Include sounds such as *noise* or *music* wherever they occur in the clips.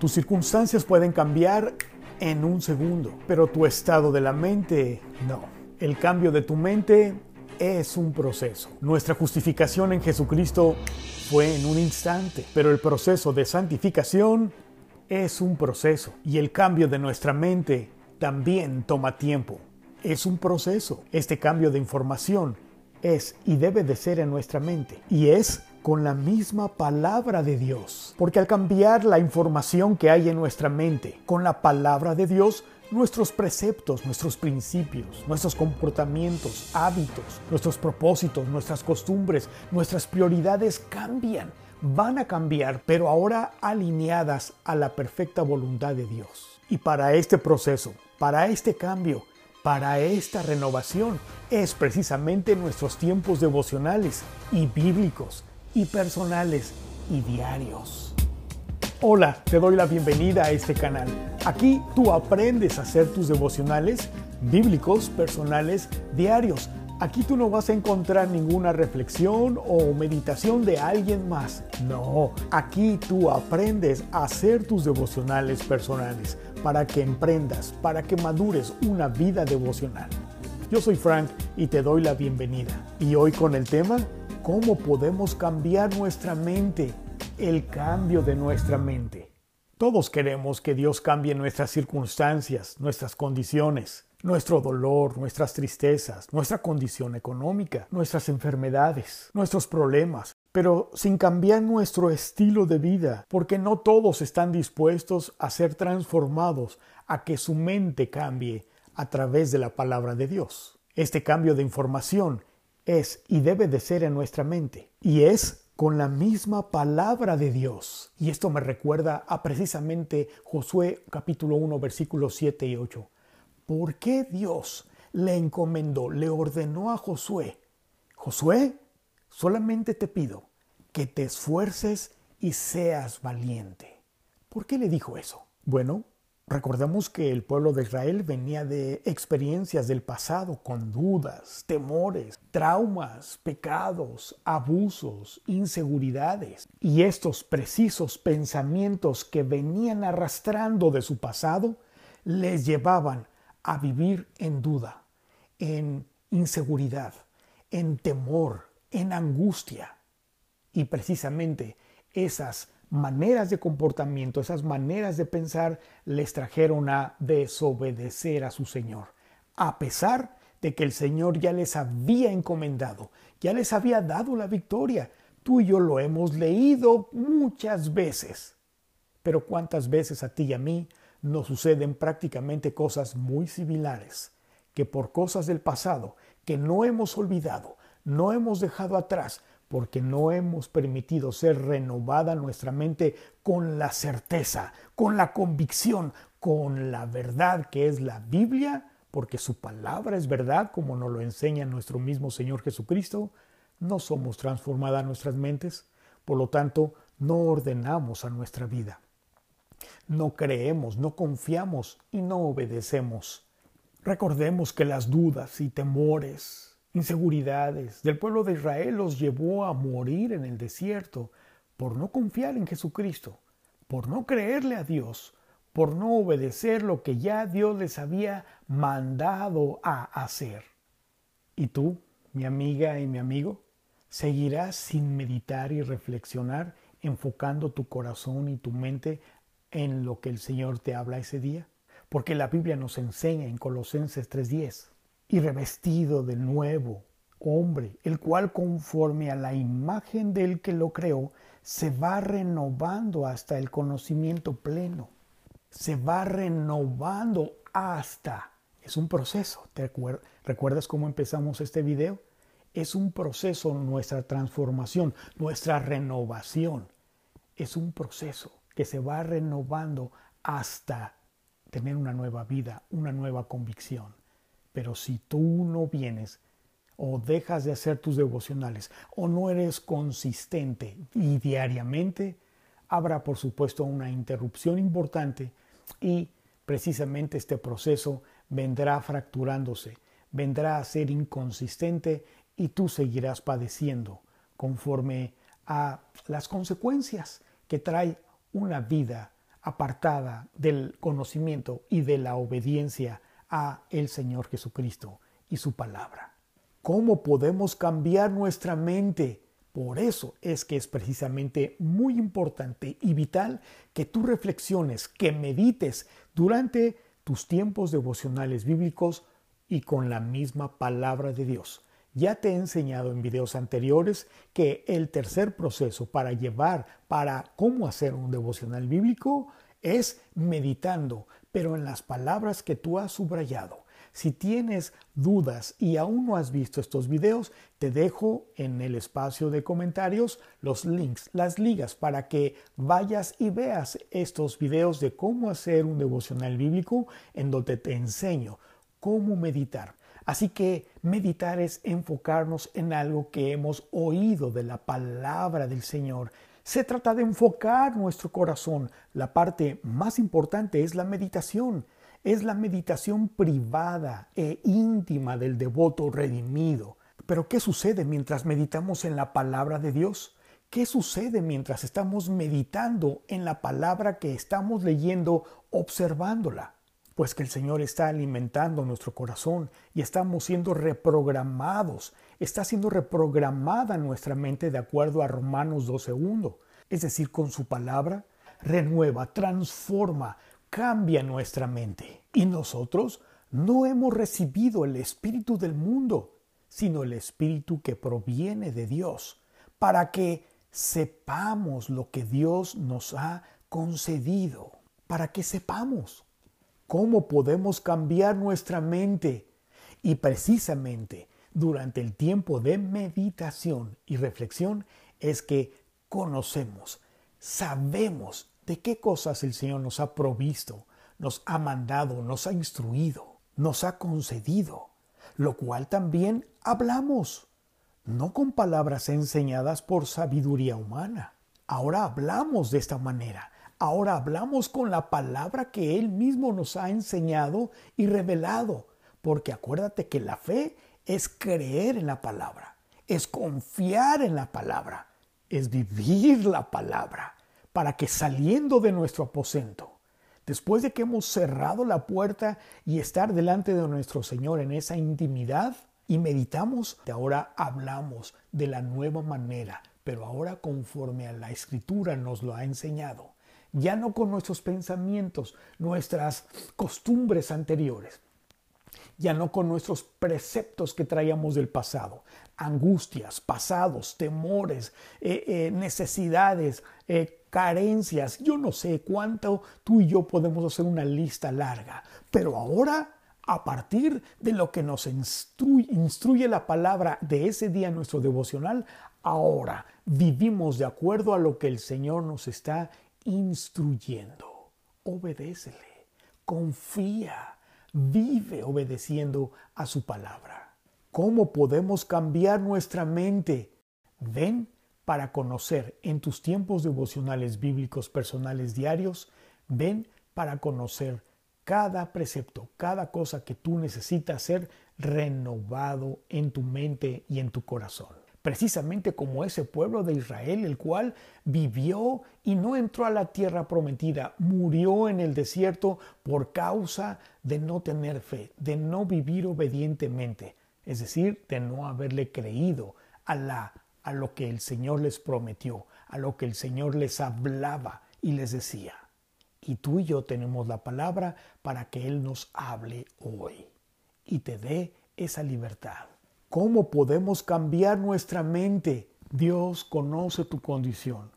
Tus circunstancias pueden cambiar en un segundo, pero tu estado de la mente no. El cambio de tu mente es un proceso. Nuestra justificación en Jesucristo fue en un instante, pero el proceso de santificación es un proceso y el cambio de nuestra mente también toma tiempo. Es un proceso. Este cambio de información es y debe de ser en nuestra mente y es con la misma palabra de Dios. Porque al cambiar la información que hay en nuestra mente con la palabra de Dios, nuestros preceptos, nuestros principios, nuestros comportamientos, hábitos, nuestros propósitos, nuestras costumbres, nuestras prioridades cambian, van a cambiar, pero ahora alineadas a la perfecta voluntad de Dios. Y para este proceso, para este cambio, para esta renovación, es precisamente nuestros tiempos devocionales y bíblicos y personales y diarios. Hola, te doy la bienvenida a este canal. Aquí tú aprendes a hacer tus devocionales bíblicos, personales, diarios. Aquí tú no vas a encontrar ninguna reflexión o meditación de alguien más. No, aquí tú aprendes a hacer tus devocionales personales para que emprendas, para que madures una vida devocional. Yo soy Frank y te doy la bienvenida. Y hoy con el tema cómo podemos cambiar nuestra mente, el cambio de nuestra mente. Todos queremos que Dios cambie nuestras circunstancias, nuestras condiciones, nuestro dolor, nuestras tristezas, nuestra condición económica, nuestras enfermedades, nuestros problemas, pero sin cambiar nuestro estilo de vida, porque no todos están dispuestos a ser transformados, a que su mente cambie a través de la palabra de Dios. Este cambio de información es y debe de ser en nuestra mente. Y es con la misma palabra de Dios. Y esto me recuerda a precisamente Josué capítulo 1 versículos 7 y 8. ¿Por qué Dios le encomendó, le ordenó a Josué? Josué, solamente te pido que te esfuerces y seas valiente. ¿Por qué le dijo eso? Bueno, Recordemos que el pueblo de Israel venía de experiencias del pasado con dudas, temores, traumas, pecados, abusos, inseguridades. Y estos precisos pensamientos que venían arrastrando de su pasado les llevaban a vivir en duda, en inseguridad, en temor, en angustia. Y precisamente esas maneras de comportamiento, esas maneras de pensar les trajeron a desobedecer a su Señor, a pesar de que el Señor ya les había encomendado, ya les había dado la victoria. Tú y yo lo hemos leído muchas veces. Pero cuántas veces a ti y a mí nos suceden prácticamente cosas muy similares, que por cosas del pasado que no hemos olvidado, no hemos dejado atrás, porque no hemos permitido ser renovada nuestra mente con la certeza, con la convicción, con la verdad que es la Biblia, porque su palabra es verdad, como nos lo enseña nuestro mismo Señor Jesucristo, no somos transformadas nuestras mentes, por lo tanto, no ordenamos a nuestra vida. No creemos, no confiamos y no obedecemos. Recordemos que las dudas y temores, inseguridades del pueblo de Israel los llevó a morir en el desierto por no confiar en Jesucristo, por no creerle a Dios, por no obedecer lo que ya Dios les había mandado a hacer. ¿Y tú, mi amiga y mi amigo, seguirás sin meditar y reflexionar, enfocando tu corazón y tu mente en lo que el Señor te habla ese día? Porque la Biblia nos enseña en Colosenses 3:10 y revestido del nuevo hombre, el cual conforme a la imagen del que lo creó, se va renovando hasta el conocimiento pleno. Se va renovando hasta. Es un proceso. ¿Te recuerdas cómo empezamos este video? Es un proceso nuestra transformación, nuestra renovación. Es un proceso que se va renovando hasta tener una nueva vida, una nueva convicción. Pero si tú no vienes o dejas de hacer tus devocionales o no eres consistente y diariamente, habrá por supuesto una interrupción importante y precisamente este proceso vendrá fracturándose, vendrá a ser inconsistente y tú seguirás padeciendo conforme a las consecuencias que trae una vida apartada del conocimiento y de la obediencia a el Señor Jesucristo y su palabra. ¿Cómo podemos cambiar nuestra mente? Por eso es que es precisamente muy importante y vital que tú reflexiones, que medites durante tus tiempos devocionales bíblicos y con la misma palabra de Dios. Ya te he enseñado en videos anteriores que el tercer proceso para llevar, para cómo hacer un devocional bíblico, es meditando, pero en las palabras que tú has subrayado. Si tienes dudas y aún no has visto estos videos, te dejo en el espacio de comentarios los links, las ligas para que vayas y veas estos videos de cómo hacer un devocional bíblico en donde te enseño cómo meditar. Así que meditar es enfocarnos en algo que hemos oído de la palabra del Señor. Se trata de enfocar nuestro corazón. La parte más importante es la meditación. Es la meditación privada e íntima del devoto redimido. Pero ¿qué sucede mientras meditamos en la palabra de Dios? ¿Qué sucede mientras estamos meditando en la palabra que estamos leyendo, observándola? Pues que el Señor está alimentando nuestro corazón y estamos siendo reprogramados. Está siendo reprogramada nuestra mente de acuerdo a Romanos 12.1. Es decir, con su palabra, renueva, transforma, cambia nuestra mente. Y nosotros no hemos recibido el Espíritu del mundo, sino el Espíritu que proviene de Dios, para que sepamos lo que Dios nos ha concedido, para que sepamos cómo podemos cambiar nuestra mente. Y precisamente durante el tiempo de meditación y reflexión es que conocemos, sabemos de qué cosas el Señor nos ha provisto, nos ha mandado, nos ha instruido, nos ha concedido, lo cual también hablamos, no con palabras enseñadas por sabiduría humana. Ahora hablamos de esta manera, Ahora hablamos con la palabra que Él mismo nos ha enseñado y revelado, porque acuérdate que la fe es creer en la palabra, es confiar en la palabra, es vivir la palabra, para que saliendo de nuestro aposento, después de que hemos cerrado la puerta y estar delante de nuestro Señor en esa intimidad, y meditamos, ahora hablamos de la nueva manera, pero ahora conforme a la escritura nos lo ha enseñado ya no con nuestros pensamientos, nuestras costumbres anteriores, ya no con nuestros preceptos que traíamos del pasado, angustias, pasados, temores, eh, eh, necesidades, eh, carencias, yo no sé cuánto tú y yo podemos hacer una lista larga, pero ahora a partir de lo que nos instruye, instruye, la palabra de ese día nuestro devocional, ahora vivimos de acuerdo a lo que el Señor nos está instruyendo. Obedécele, confía, vive obedeciendo a su palabra. ¿Cómo podemos cambiar nuestra mente? Ven para conocer en tus tiempos devocionales bíblicos personales diarios, ven para conocer cada precepto, cada cosa que tú necesitas ser renovado en tu mente y en tu corazón precisamente como ese pueblo de Israel, el cual vivió y no entró a la tierra prometida, murió en el desierto por causa de no tener fe, de no vivir obedientemente, es decir, de no haberle creído a, la, a lo que el Señor les prometió, a lo que el Señor les hablaba y les decía. Y tú y yo tenemos la palabra para que Él nos hable hoy y te dé esa libertad. ¿Cómo podemos cambiar nuestra mente? Dios conoce tu condición.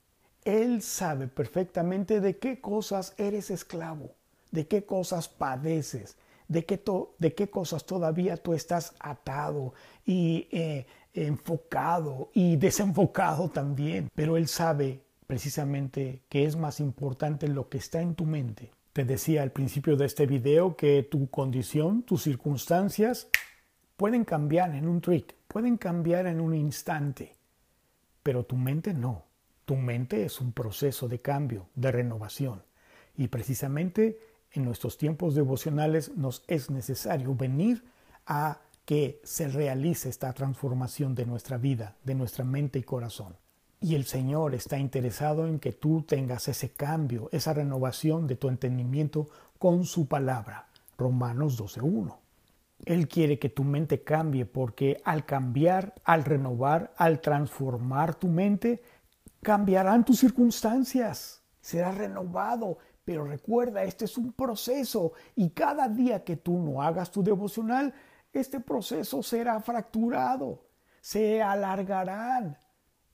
Él sabe perfectamente de qué cosas eres esclavo, de qué cosas padeces, de qué, de qué cosas todavía tú estás atado y eh, enfocado y desenfocado también. Pero Él sabe precisamente que es más importante lo que está en tu mente. Te decía al principio de este video que tu condición, tus circunstancias, pueden cambiar en un trick, pueden cambiar en un instante, pero tu mente no. Tu mente es un proceso de cambio, de renovación. Y precisamente en nuestros tiempos devocionales nos es necesario venir a que se realice esta transformación de nuestra vida, de nuestra mente y corazón. Y el Señor está interesado en que tú tengas ese cambio, esa renovación de tu entendimiento con su palabra. Romanos 12.1. Él quiere que tu mente cambie porque al cambiar, al renovar, al transformar tu mente, cambiarán tus circunstancias. Serás renovado. Pero recuerda, este es un proceso y cada día que tú no hagas tu devocional, este proceso será fracturado, se alargarán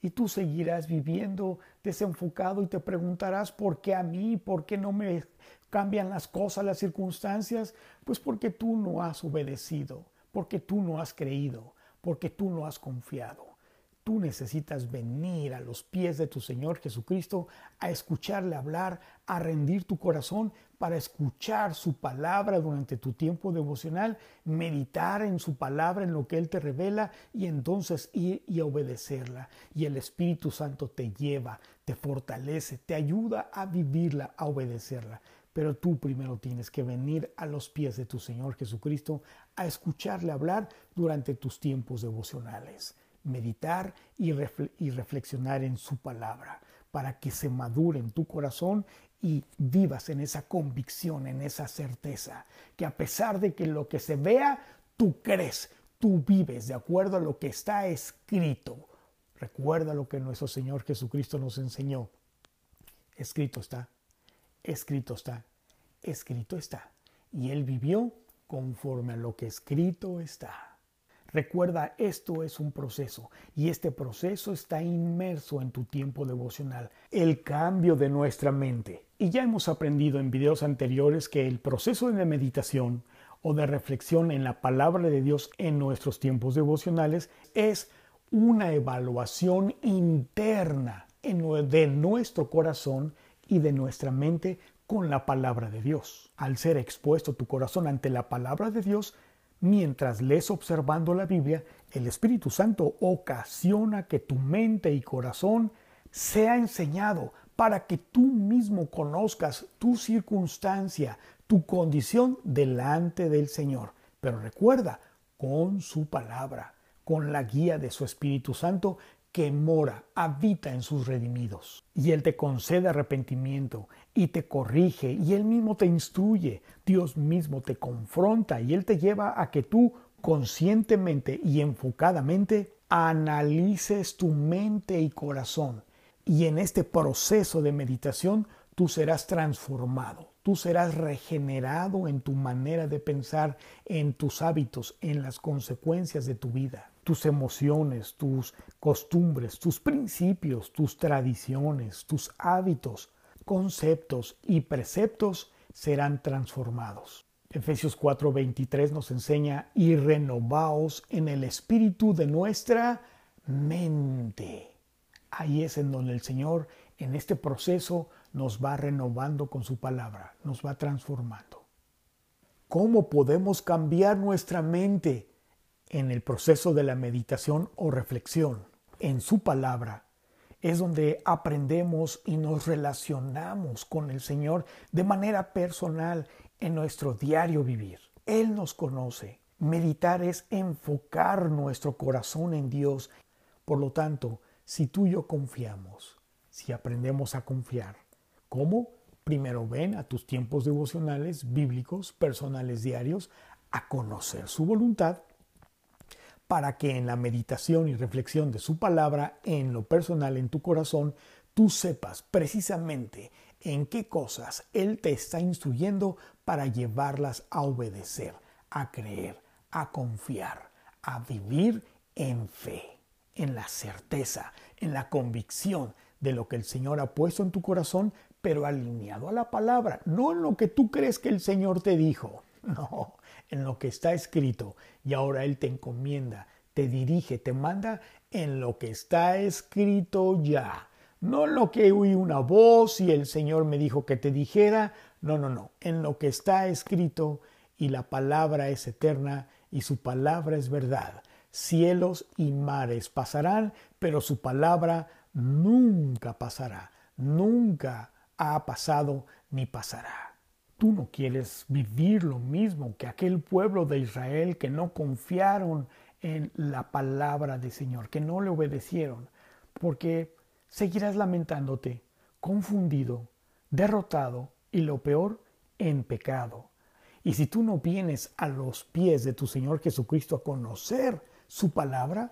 y tú seguirás viviendo desenfocado y te preguntarás por qué a mí, por qué no me cambian las cosas, las circunstancias. Pues porque tú no has obedecido, porque tú no has creído, porque tú no has confiado. Tú necesitas venir a los pies de tu Señor Jesucristo a escucharle hablar, a rendir tu corazón para escuchar su palabra durante tu tiempo devocional, meditar en su palabra, en lo que Él te revela y entonces ir y obedecerla. Y el Espíritu Santo te lleva, te fortalece, te ayuda a vivirla, a obedecerla. Pero tú primero tienes que venir a los pies de tu Señor Jesucristo a escucharle hablar durante tus tiempos devocionales meditar y, reflexionar en su palabra para que se madure en tu corazón y vivas en esa convicción, en esa certeza, que a pesar de que lo que se vea, tú crees, tú vives de acuerdo a lo que está escrito. Recuerda lo que nuestro Señor Jesucristo nos enseñó. Escrito está, escrito está, escrito está. Y Él vivió conforme a lo que escrito está. Recuerda, esto es un proceso y este proceso está inmerso en tu tiempo devocional, el cambio de nuestra mente. Y ya hemos aprendido en videos anteriores que el proceso de meditación o de reflexión en la palabra de Dios en nuestros tiempos devocionales es una evaluación interna de nuestro corazón y de nuestra mente con la palabra de Dios. Al ser expuesto tu corazón ante la palabra de Dios, Mientras lees observando la Biblia, el Espíritu Santo ocasiona que tu mente y corazón sea enseñado para que tú mismo conozcas tu circunstancia, tu condición delante del Señor. Pero recuerda, con su palabra, con la guía de su Espíritu Santo que mora, habita en sus redimidos. Y Él te concede arrepentimiento y te corrige y Él mismo te instruye. Dios mismo te confronta y Él te lleva a que tú conscientemente y enfocadamente analices tu mente y corazón. Y en este proceso de meditación tú serás transformado, tú serás regenerado en tu manera de pensar, en tus hábitos, en las consecuencias de tu vida tus emociones, tus costumbres, tus principios, tus tradiciones, tus hábitos, conceptos y preceptos serán transformados. Efesios 4:23 nos enseña y renovaos en el espíritu de nuestra mente. Ahí es en donde el Señor en este proceso nos va renovando con su palabra, nos va transformando. ¿Cómo podemos cambiar nuestra mente? en el proceso de la meditación o reflexión, en su palabra, es donde aprendemos y nos relacionamos con el Señor de manera personal en nuestro diario vivir. Él nos conoce. Meditar es enfocar nuestro corazón en Dios. Por lo tanto, si tú y yo confiamos, si aprendemos a confiar, ¿cómo? Primero ven a tus tiempos devocionales bíblicos, personales diarios, a conocer su voluntad para que en la meditación y reflexión de su palabra, en lo personal, en tu corazón, tú sepas precisamente en qué cosas Él te está instruyendo para llevarlas a obedecer, a creer, a confiar, a vivir en fe, en la certeza, en la convicción de lo que el Señor ha puesto en tu corazón, pero alineado a la palabra, no en lo que tú crees que el Señor te dijo, *laughs* no, en lo que está escrito y ahora Él te encomienda, te dirige, te manda en lo que está escrito ya. No en lo que oí una voz y el Señor me dijo que te dijera, no, no, no, en lo que está escrito y la palabra es eterna y su palabra es verdad. Cielos y mares pasarán, pero su palabra nunca pasará, nunca ha pasado ni pasará. Tú no quieres vivir lo mismo que aquel pueblo de Israel que no confiaron en la palabra del Señor, que no le obedecieron, porque seguirás lamentándote, confundido, derrotado y lo peor, en pecado. Y si tú no vienes a los pies de tu Señor Jesucristo a conocer su palabra,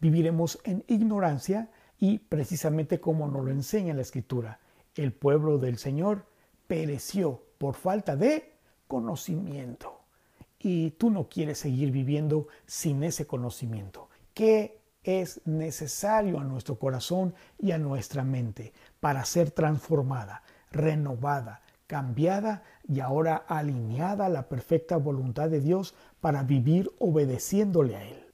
viviremos en ignorancia y precisamente como nos lo enseña la Escritura, el pueblo del Señor pereció por falta de conocimiento. Y tú no quieres seguir viviendo sin ese conocimiento. ¿Qué es necesario a nuestro corazón y a nuestra mente para ser transformada, renovada, cambiada y ahora alineada a la perfecta voluntad de Dios para vivir obedeciéndole a Él?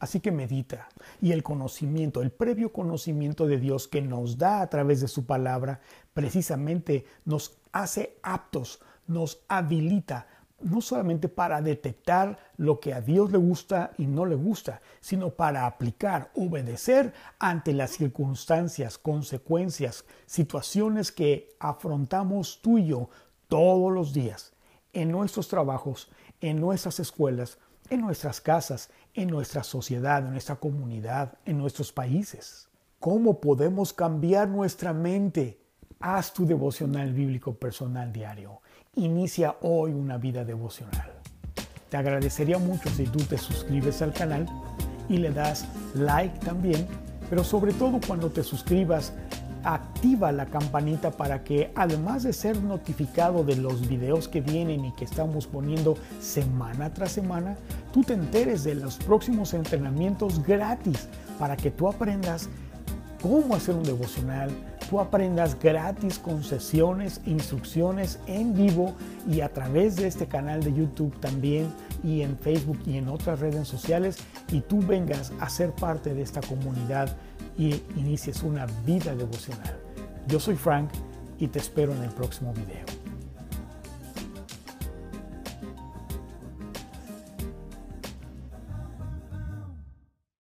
Así que medita. Y el conocimiento, el previo conocimiento de Dios que nos da a través de su palabra, precisamente nos hace aptos, nos habilita no solamente para detectar lo que a Dios le gusta y no le gusta, sino para aplicar, obedecer ante las circunstancias, consecuencias, situaciones que afrontamos tú y yo todos los días, en nuestros trabajos, en nuestras escuelas, en nuestras casas, en nuestra sociedad, en nuestra comunidad, en nuestros países. ¿Cómo podemos cambiar nuestra mente? Haz tu devocional bíblico personal diario. Inicia hoy una vida devocional. Te agradecería mucho si tú te suscribes al canal y le das like también, pero sobre todo cuando te suscribas, activa la campanita para que además de ser notificado de los videos que vienen y que estamos poniendo semana tras semana, tú te enteres de los próximos entrenamientos gratis para que tú aprendas cómo hacer un devocional, tú aprendas gratis con sesiones, instrucciones en vivo y a través de este canal de YouTube también y en Facebook y en otras redes sociales y tú vengas a ser parte de esta comunidad y inicies una vida devocional. Yo soy Frank y te espero en el próximo video.